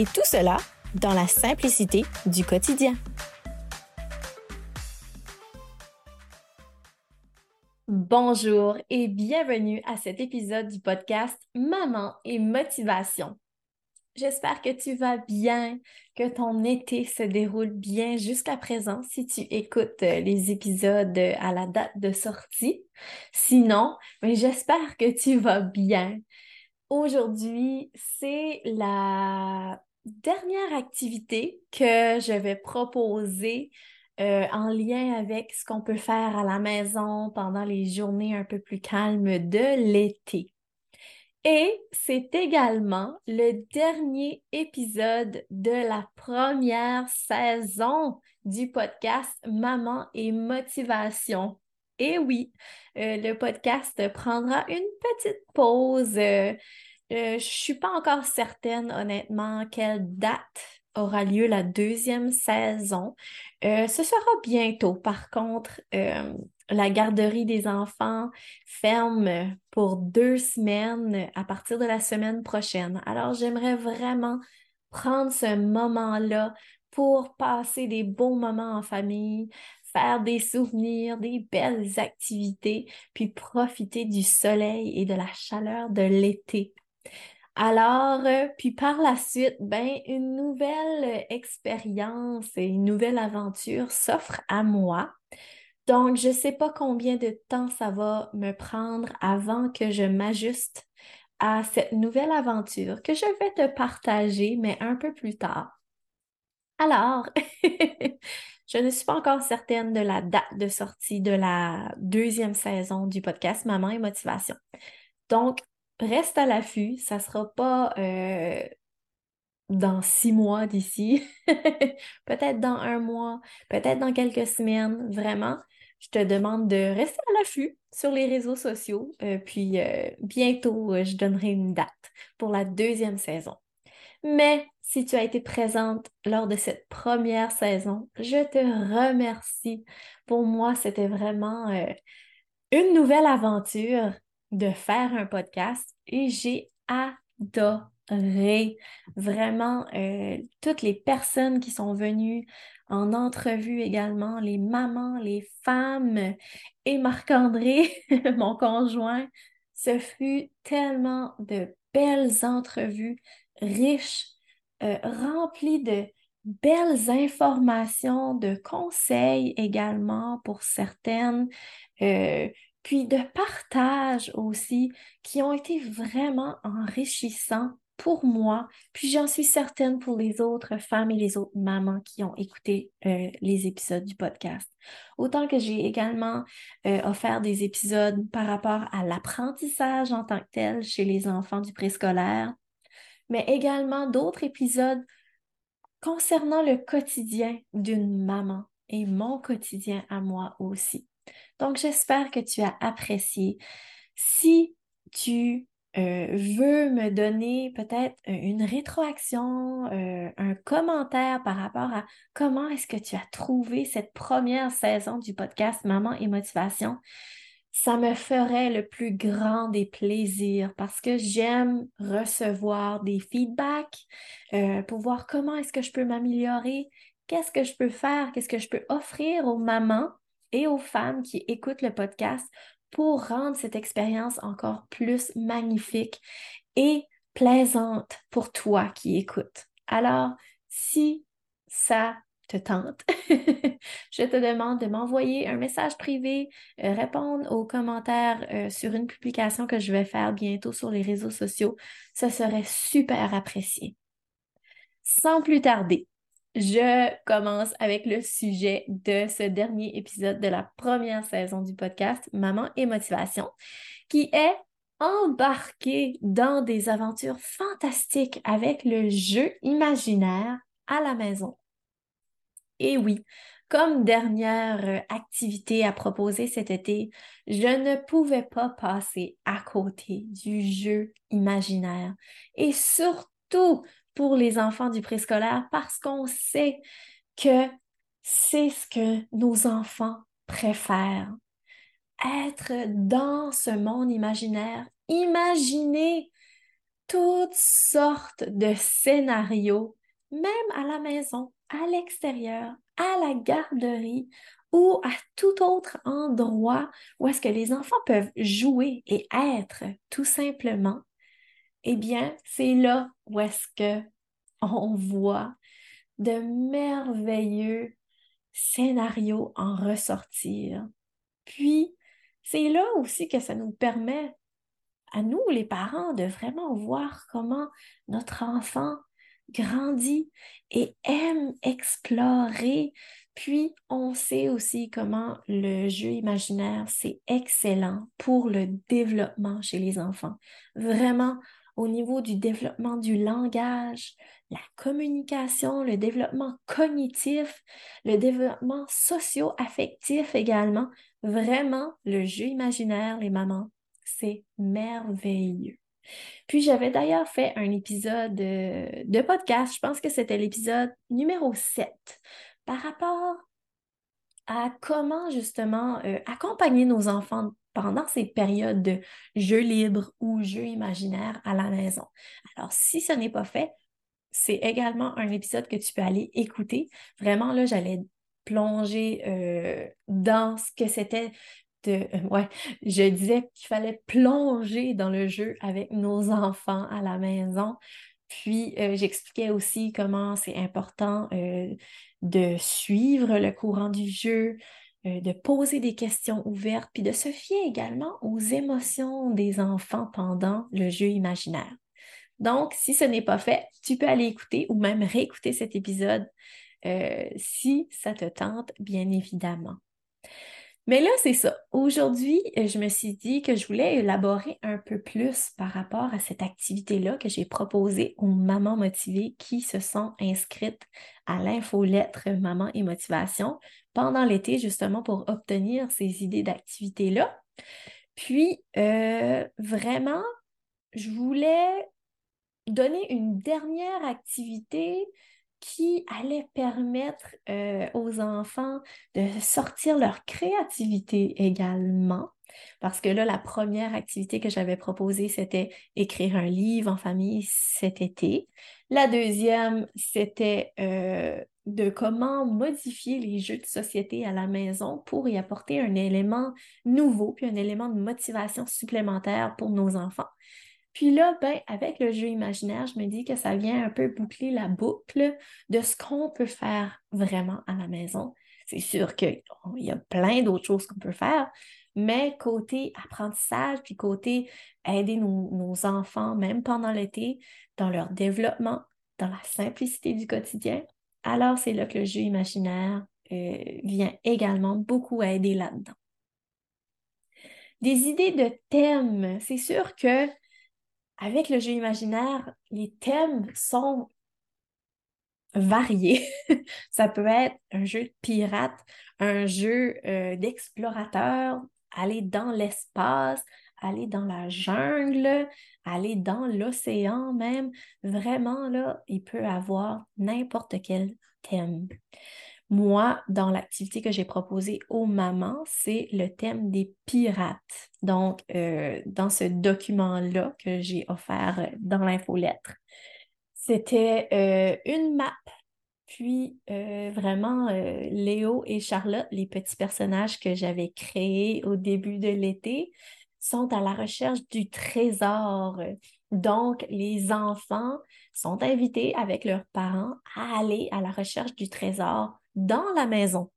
Et tout cela dans la simplicité du quotidien. Bonjour et bienvenue à cet épisode du podcast Maman et Motivation. J'espère que tu vas bien, que ton été se déroule bien jusqu'à présent si tu écoutes euh, les épisodes à la date de sortie. Sinon, mais j'espère que tu vas bien. Aujourd'hui, c'est la dernière activité que je vais proposer euh, en lien avec ce qu'on peut faire à la maison pendant les journées un peu plus calmes de l'été. Et c'est également le dernier épisode de la première saison du podcast Maman et Motivation. Et oui, euh, le podcast prendra une petite pause. Euh, je ne suis pas encore certaine, honnêtement, quelle date aura lieu la deuxième saison. ce sera bientôt. Par contre, la garderie des enfants ferme pour deux semaines à partir de la semaine prochaine. Alors, j'aimerais vraiment prendre ce moment-là pour passer des bons moments en famille, faire des souvenirs, des belles activités, puis profiter du soleil et de la chaleur de l'été. Alors, euh, puis par la suite, ben, une nouvelle expérience et une nouvelle aventure s'offre à moi. Donc, je ne sais pas combien de temps ça va me prendre avant que je m'ajuste à cette nouvelle aventure que je vais te partager, mais un peu plus tard. Alors, je ne suis pas encore certaine de la date de sortie de la deuxième saison du podcast Maman et Motivation. Donc, reste à l'affût, ça ne sera pas euh, dans six mois d'ici, peut-être dans un mois, peut-être dans quelques semaines, vraiment je te demande de rester à l'affût sur les réseaux sociaux. Euh, puis euh, bientôt, je donnerai une date pour la deuxième saison. Mais si tu as été présente lors de cette première saison, je te remercie. Pour moi, c'était vraiment une nouvelle aventure de faire un podcast et j'ai adoré vraiment toutes les personnes qui sont venues en entrevue également les mamans, les femmes et Marc-André, mon conjoint. Ce fut tellement de belles entrevues riches, euh, remplies de belles informations, de conseils également pour certaines, euh, puis de partage aussi, qui ont été vraiment enrichissants pour moi, puis j'en suis certaine pour les autres femmes et les autres mamans qui ont écouté euh, les épisodes du podcast. Autant que j'ai également euh, offert des épisodes par rapport à l'apprentissage en tant que tel chez les enfants du préscolaire, mais également d'autres épisodes concernant le quotidien d'une maman et mon quotidien à moi aussi. Donc, j'espère que tu as apprécié. Si tu euh, veut me donner peut-être une rétroaction, euh, un commentaire par rapport à comment est-ce que tu as trouvé cette première saison du podcast Maman et Motivation, ça me ferait le plus grand des plaisirs parce que j'aime recevoir des feedbacks euh, pour voir comment est-ce que je peux m'améliorer, qu'est-ce que je peux faire, qu'est-ce que je peux offrir aux mamans et aux femmes qui écoutent le podcast pour rendre cette expérience encore plus magnifique et plaisante pour toi qui écoutes. Alors, si ça te tente, je te demande de m'envoyer un message privé, euh, répondre aux commentaires euh, sur une publication que je vais faire bientôt sur les réseaux sociaux. Ce serait super apprécié. Sans plus tarder, je commence avec le sujet de ce dernier épisode de la première saison du podcast Maman et Motivation, qui est embarquer dans des aventures fantastiques avec le jeu imaginaire à la maison. Et oui, comme dernière euh, activité à proposer cet été, je ne pouvais pas passer à côté du jeu imaginaire. Et surtout pour les enfants du préscolaire, parce qu'on sait que c'est ce que nos enfants préfèrent. Être dans ce monde imaginaire, imaginer toutes sortes de scénarios, même à la maison, à l'extérieur, à la garderie ou à tout autre endroit où est-ce que les enfants peuvent jouer et être tout simplement, eh bien, c'est là où est-ce que on voit de merveilleux scénarios en ressortir. Puis, c'est là aussi que ça nous permet à nous, les parents, de vraiment voir comment notre enfant grandit et aime explorer. Puis, on sait aussi comment le jeu imaginaire, c'est excellent pour le développement chez les enfants. Vraiment, au niveau du développement du langage, la communication, le développement cognitif, le développement socio-affectif également. Vraiment, le jeu imaginaire, les mamans, c'est merveilleux. Puis j'avais d'ailleurs fait un épisode de, podcast, je pense que c'était l'épisode numéro 7, par rapport à comment justement euh, accompagner nos enfants pendant ces périodes de jeu libre ou jeu imaginaire à la maison. Alors, si ce n'est pas fait, c'est également un épisode que tu peux aller écouter. Vraiment, là, j'allais plonger euh, dans ce que c'était de... Euh, ouais, je disais qu'il fallait plonger dans le jeu avec nos enfants à la maison. Puis, euh, j'expliquais aussi comment c'est important de suivre le courant du jeu, de poser des questions ouvertes, puis de se fier également aux émotions des enfants pendant le jeu imaginaire. Donc, si ce n'est pas fait, tu peux aller écouter ou même réécouter cet épisode euh, si ça te tente, bien évidemment. Mais là, c'est ça. Aujourd'hui, euh, je me suis dit que je voulais élaborer un peu plus par rapport à cette activité-là que j'ai proposée aux mamans motivées qui se sont inscrites à l'infolettre Maman et Motivation pendant l'été, justement pour obtenir ces idées d'activité-là. Puis, euh, vraiment, je voulais donner une dernière activité qui allait permettre euh, aux enfants de sortir leur créativité également. Parce que là, la première activité que j'avais proposée, c'était écrire un livre en famille cet été. La deuxième, c'était euh, de comment modifier les jeux de société à la maison pour y apporter un élément nouveau, puis un élément de motivation supplémentaire pour nos enfants. Puis là, ben, avec le jeu imaginaire, je me dis que ça vient un peu boucler la boucle de ce qu'on peut faire vraiment à la maison. C'est sûr qu'il y a plein d'autres choses qu'on peut faire, mais côté apprentissage, puis côté aider nos, enfants, même pendant l'été, dans leur développement, dans la simplicité du quotidien, alors c'est là que le jeu imaginaire euh, vient également beaucoup aider là-dedans. Des idées de thèmes, c'est sûr que avec le jeu imaginaire, les thèmes sont variés. ça peut être un jeu de pirate, un jeu euh, d'explorateur, aller dans l'espace, aller dans la jungle, aller dans l'océan même. Vraiment, là, il peut avoir n'importe quel thème. Moi, dans l'activité que j'ai proposée aux mamans, c'est le thème des pirates. Donc, euh, dans ce document-là que j'ai offert dans l'infolettre, c'était euh, une map. Puis, euh, vraiment, Léo et Charlotte, les petits personnages que j'avais créés au début de l'été, sont à la recherche du trésor. Donc, les enfants sont invités avec leurs parents à aller à la recherche du trésor dans la maison.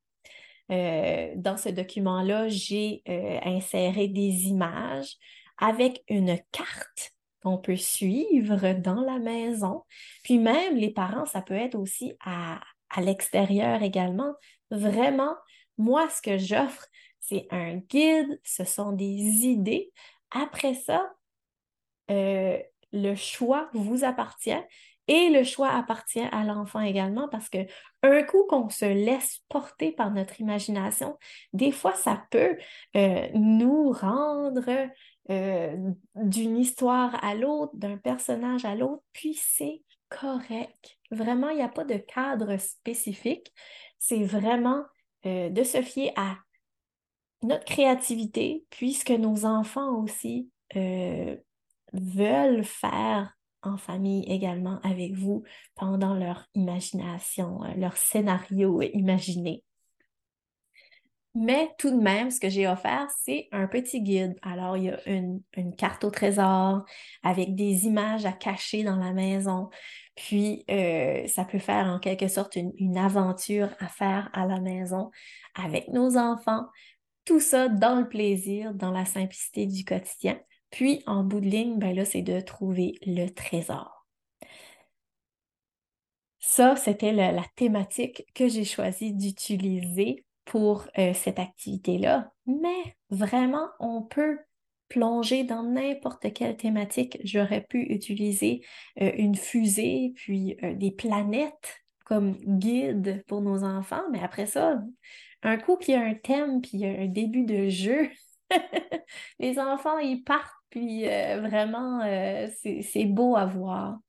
Euh, dans ce document-là, j'ai euh, inséré des images avec une carte qu'on peut suivre dans la maison. Puis même les parents, ça peut être aussi à, à l'extérieur également. Vraiment, moi, ce que j'offre, c'est un guide, ce sont des idées. Après ça, euh, le choix vous appartient et le choix appartient à l'enfant également parce que un coup qu'on se laisse porter par notre imagination, des fois ça peut euh, nous rendre euh, d'une histoire à l'autre, d'un personnage à l'autre, puis c'est correct. Vraiment, il n'y a pas de cadre spécifique. C'est vraiment de se fier à notre créativité, puisque nos enfants aussi veulent faire en famille également avec vous pendant leur imagination, euh, leur scénario imaginé. Mais tout de même, ce que j'ai offert, c'est un petit guide. Alors, il y a une, carte au trésor avec des images à cacher dans la maison. Puis, euh, ça peut faire en quelque sorte une aventure à faire à la maison avec nos enfants. Tout ça dans le plaisir, dans la simplicité du quotidien. Puis, en bout de ligne, ben là, c'est de trouver le trésor. Ça, c'était la thématique que j'ai choisi d'utiliser pour euh, cette activité-là. Mais vraiment, on peut plonger dans n'importe quelle thématique. J'aurais pu utiliser euh, une fusée, puis euh, des planètes comme guide pour nos enfants, mais après ça, un coup qu'il y a un thème, puis un début de jeu, les enfants, ils partent puis euh, vraiment, euh, c'est beau à voir.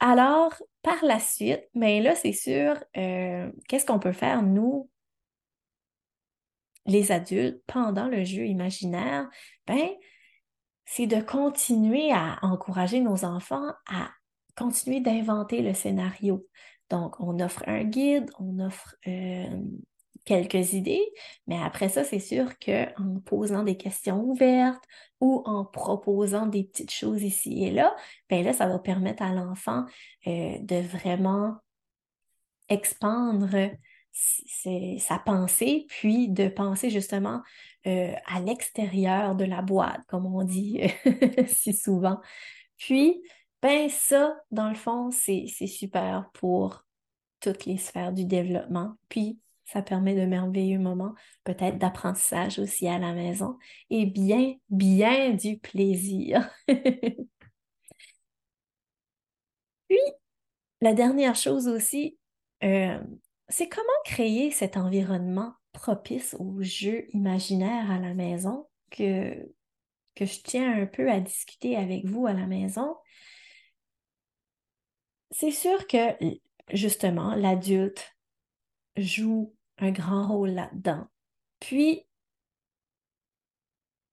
Alors, par la suite, mais là, c'est sûr, euh, qu'est-ce qu'on peut faire, nous, les adultes, pendant le jeu imaginaire? Ben, c'est de continuer à encourager nos enfants à continuer d'inventer le scénario. Donc, on offre un guide, on offre quelques idées, mais après ça, c'est sûr qu'en posant des questions ouvertes ou en proposant des petites choses ici et là, ben là, ça va permettre à l'enfant euh, de vraiment expandre sa pensée, puis de penser justement euh, à l'extérieur de la boîte, comme on dit si souvent. Puis, ben ça, dans le fond, c'est super pour toutes les sphères du développement. Puis, ça permet de merveilleux moments, peut-être d'apprentissage aussi à la maison et bien, bien du plaisir. Puis, la dernière chose aussi, euh, c'est comment créer cet environnement propice aux jeux imaginaires à la maison que, que je tiens un peu à discuter avec vous à la maison. C'est sûr que, justement, l'adulte joue un grand rôle là-dedans. Puis,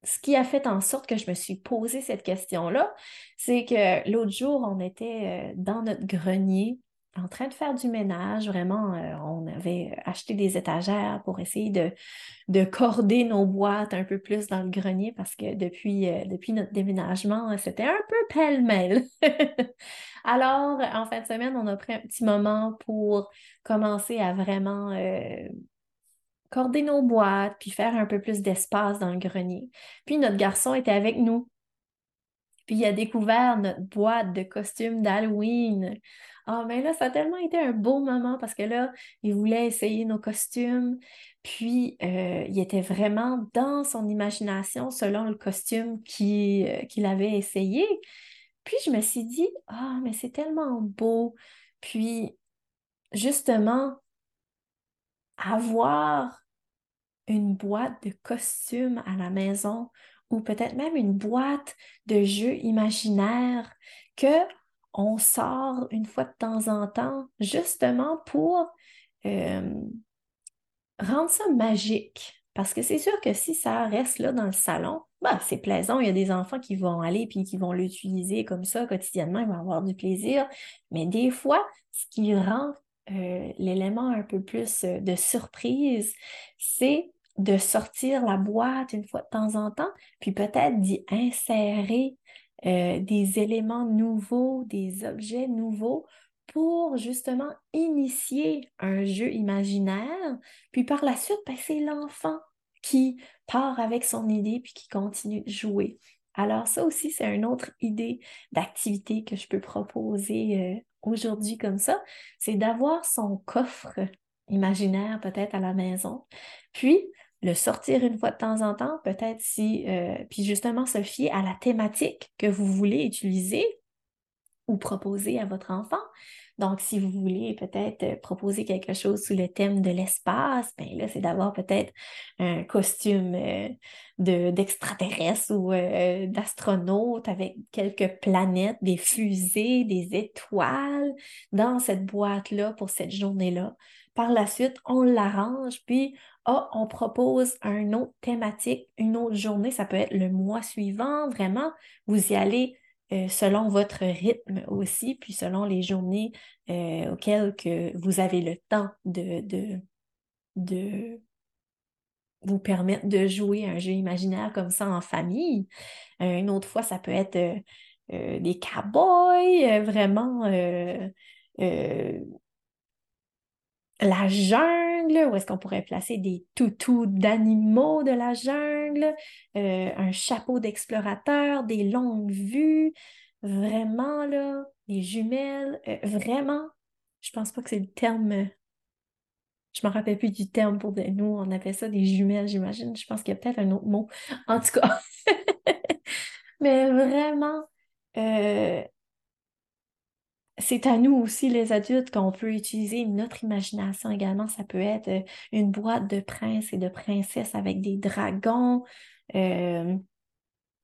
ce qui a fait en sorte que je me suis posé cette question-là, c'est que l'autre jour, on était euh, dans notre grenier en train de faire du ménage. Vraiment, euh, on avait acheté des étagères pour essayer de, de corder nos boîtes un peu plus dans le grenier parce que depuis, euh, depuis notre déménagement, c'était un peu pêle-mêle. Alors, en fin de semaine, on a pris un petit moment pour commencer à vraiment euh, corder nos boîtes, puis faire un peu plus d'espace dans le grenier. Puis notre garçon était avec nous. Puis il a découvert notre boîte de costumes d'Halloween. Ah, mais là, ça a tellement été un beau moment parce que là, il voulait essayer nos costumes. Puis, euh, il était vraiment dans son imagination selon le costume euh, qu'il avait essayé. Puis, je me suis dit, ah, mais c'est tellement beau. Puis, justement, avoir une boîte de costumes à la maison ou peut-être même une boîte de jeux imaginaires que on sort une fois de temps en temps justement pour euh, rendre ça magique. Parce que c'est sûr que si ça reste là dans le salon, bah, c'est plaisant. Il y a des enfants qui vont aller puis qui vont l'utiliser comme ça quotidiennement, ils vont avoir du plaisir. Mais des fois, ce qui rend euh, l'élément un peu plus euh, de surprise, c'est de sortir la boîte une fois de temps en temps, puis peut-être d'y insérer euh, des éléments nouveaux, des objets nouveaux pour justement initier un jeu imaginaire. Puis par la suite, ben, c'est l'enfant qui part avec son idée puis qui continue de jouer. Alors ça aussi, c'est une autre idée d'activité que je peux proposer euh, aujourd'hui comme ça, c'est d'avoir son coffre imaginaire peut-être à la maison, puis le sortir une fois de temps en temps, peut-être si, euh, puis justement se fier à la thématique que vous voulez utiliser ou proposer à votre enfant. Donc, si vous voulez peut-être euh, proposer quelque chose sous le thème de l'espace, bien là, c'est d'avoir peut-être un costume euh, d'extraterrestre ou euh, d'astronaute avec quelques planètes, des fusées, des étoiles dans cette boîte-là pour cette journée-là. Par la suite, on l'arrange, puis oh, on propose un autre thématique, une autre journée. Ça peut être le mois suivant, vraiment. Vous y allez euh, selon votre rythme aussi, puis selon les journées euh, auxquelles que vous avez le temps de, de, vous permettre de jouer un jeu imaginaire comme ça en famille. Euh, une autre fois, ça peut être des cowboys, vraiment la jungle, où est-ce qu'on pourrait placer des toutous d'animaux de la jungle, euh, un chapeau d'explorateur, des longues vues, vraiment là, des jumelles, euh, vraiment, je pense pas que c'est le terme, je me rappelle plus du terme pour nous, on appelle ça des jumelles, j'imagine, je pense qu'il y a peut-être un autre mot, en tout cas, mais vraiment, euh, c'est à nous aussi, les adultes, qu'on peut utiliser notre imagination également. Ça peut être euh, une boîte de princes et de princesses avec des dragons. Euh,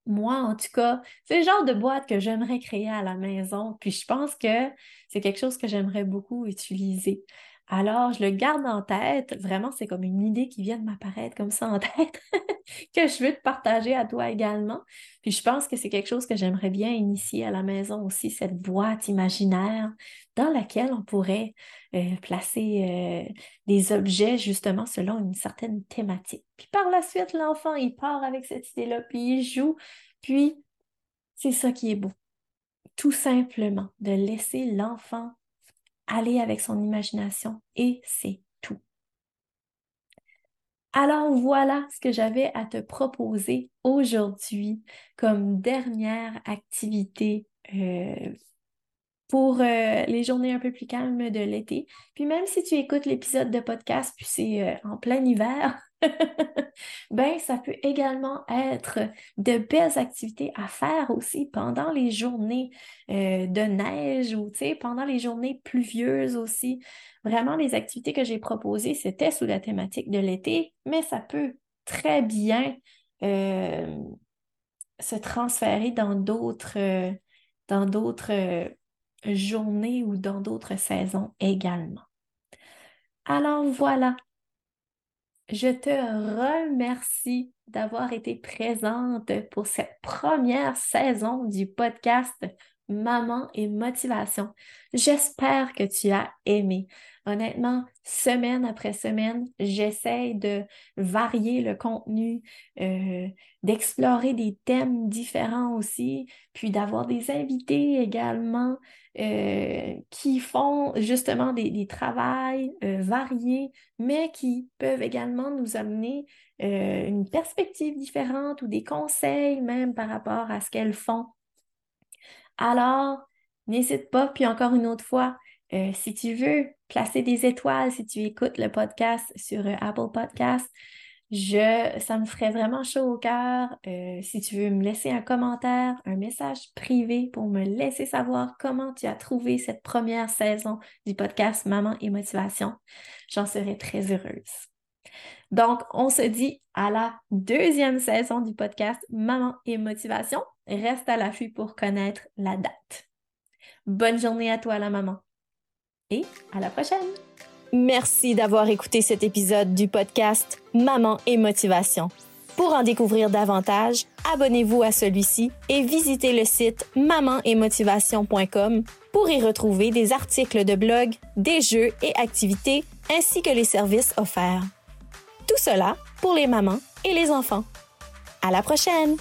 moi, en tout cas, c'est le genre de boîte que j'aimerais créer à la maison. Puis je pense que c'est quelque chose que j'aimerais beaucoup utiliser. Alors, je le garde en tête. Vraiment, c'est comme une idée qui vient de m'apparaître comme ça en tête, que je veux te partager à toi également. Puis je pense que c'est quelque chose que j'aimerais bien initier à la maison aussi, cette boîte imaginaire dans laquelle on pourrait euh, placer euh, des objets justement selon une certaine thématique. Puis par la suite, l'enfant, il part avec cette idée-là, puis il joue. Puis c'est ça qui est beau. Tout simplement, de laisser l'enfant aller avec son imagination et c'est tout. Alors voilà ce que j'avais à te proposer aujourd'hui comme dernière activité euh, pour euh, les journées un peu plus calmes de l'été. Puis même si tu écoutes l'épisode de podcast, puis c'est euh, en plein hiver, ben ça peut également être de belles activités à faire aussi pendant les journées euh, de neige ou pendant les journées pluvieuses aussi. Vraiment, les activités que j'ai proposées, c'était sous la thématique de l'été, mais ça peut très bien se transférer dans d'autres dans d'autres journée ou dans d'autres saisons également. Alors voilà, je te remercie d'avoir été présente pour cette première saison du podcast Maman et Motivation. J'espère que tu as aimé. Honnêtement, semaine après semaine, j'essaie de varier le contenu, euh, d'explorer des thèmes différents aussi, puis d'avoir des invités également euh, qui font justement des, travails euh, variés, mais qui peuvent également nous amener une perspective différente ou des conseils même par rapport à ce qu'elles font. Alors, n'hésite pas, puis encore une autre fois, euh, si tu veux placer des étoiles, si tu écoutes le podcast sur euh, Apple Podcast, je, ça me ferait vraiment chaud au cœur. Euh, si tu veux me laisser un commentaire, un message privé pour me laisser savoir comment tu as trouvé cette première saison du podcast Maman et Motivation, j'en serais très heureuse. Donc, on se dit à la deuxième saison du podcast Maman et Motivation. Reste à l'affût pour connaître la date. Bonne journée à toi, la maman et à la prochaine. Merci d'avoir écouté cet épisode du podcast Maman et Motivation. Pour en découvrir davantage, abonnez-vous à celui-ci et visitez le site mamanetmotivation.com pour y retrouver des articles de blog, des jeux et activités ainsi que les services offerts. Tout cela pour les mamans et les enfants. À la prochaine!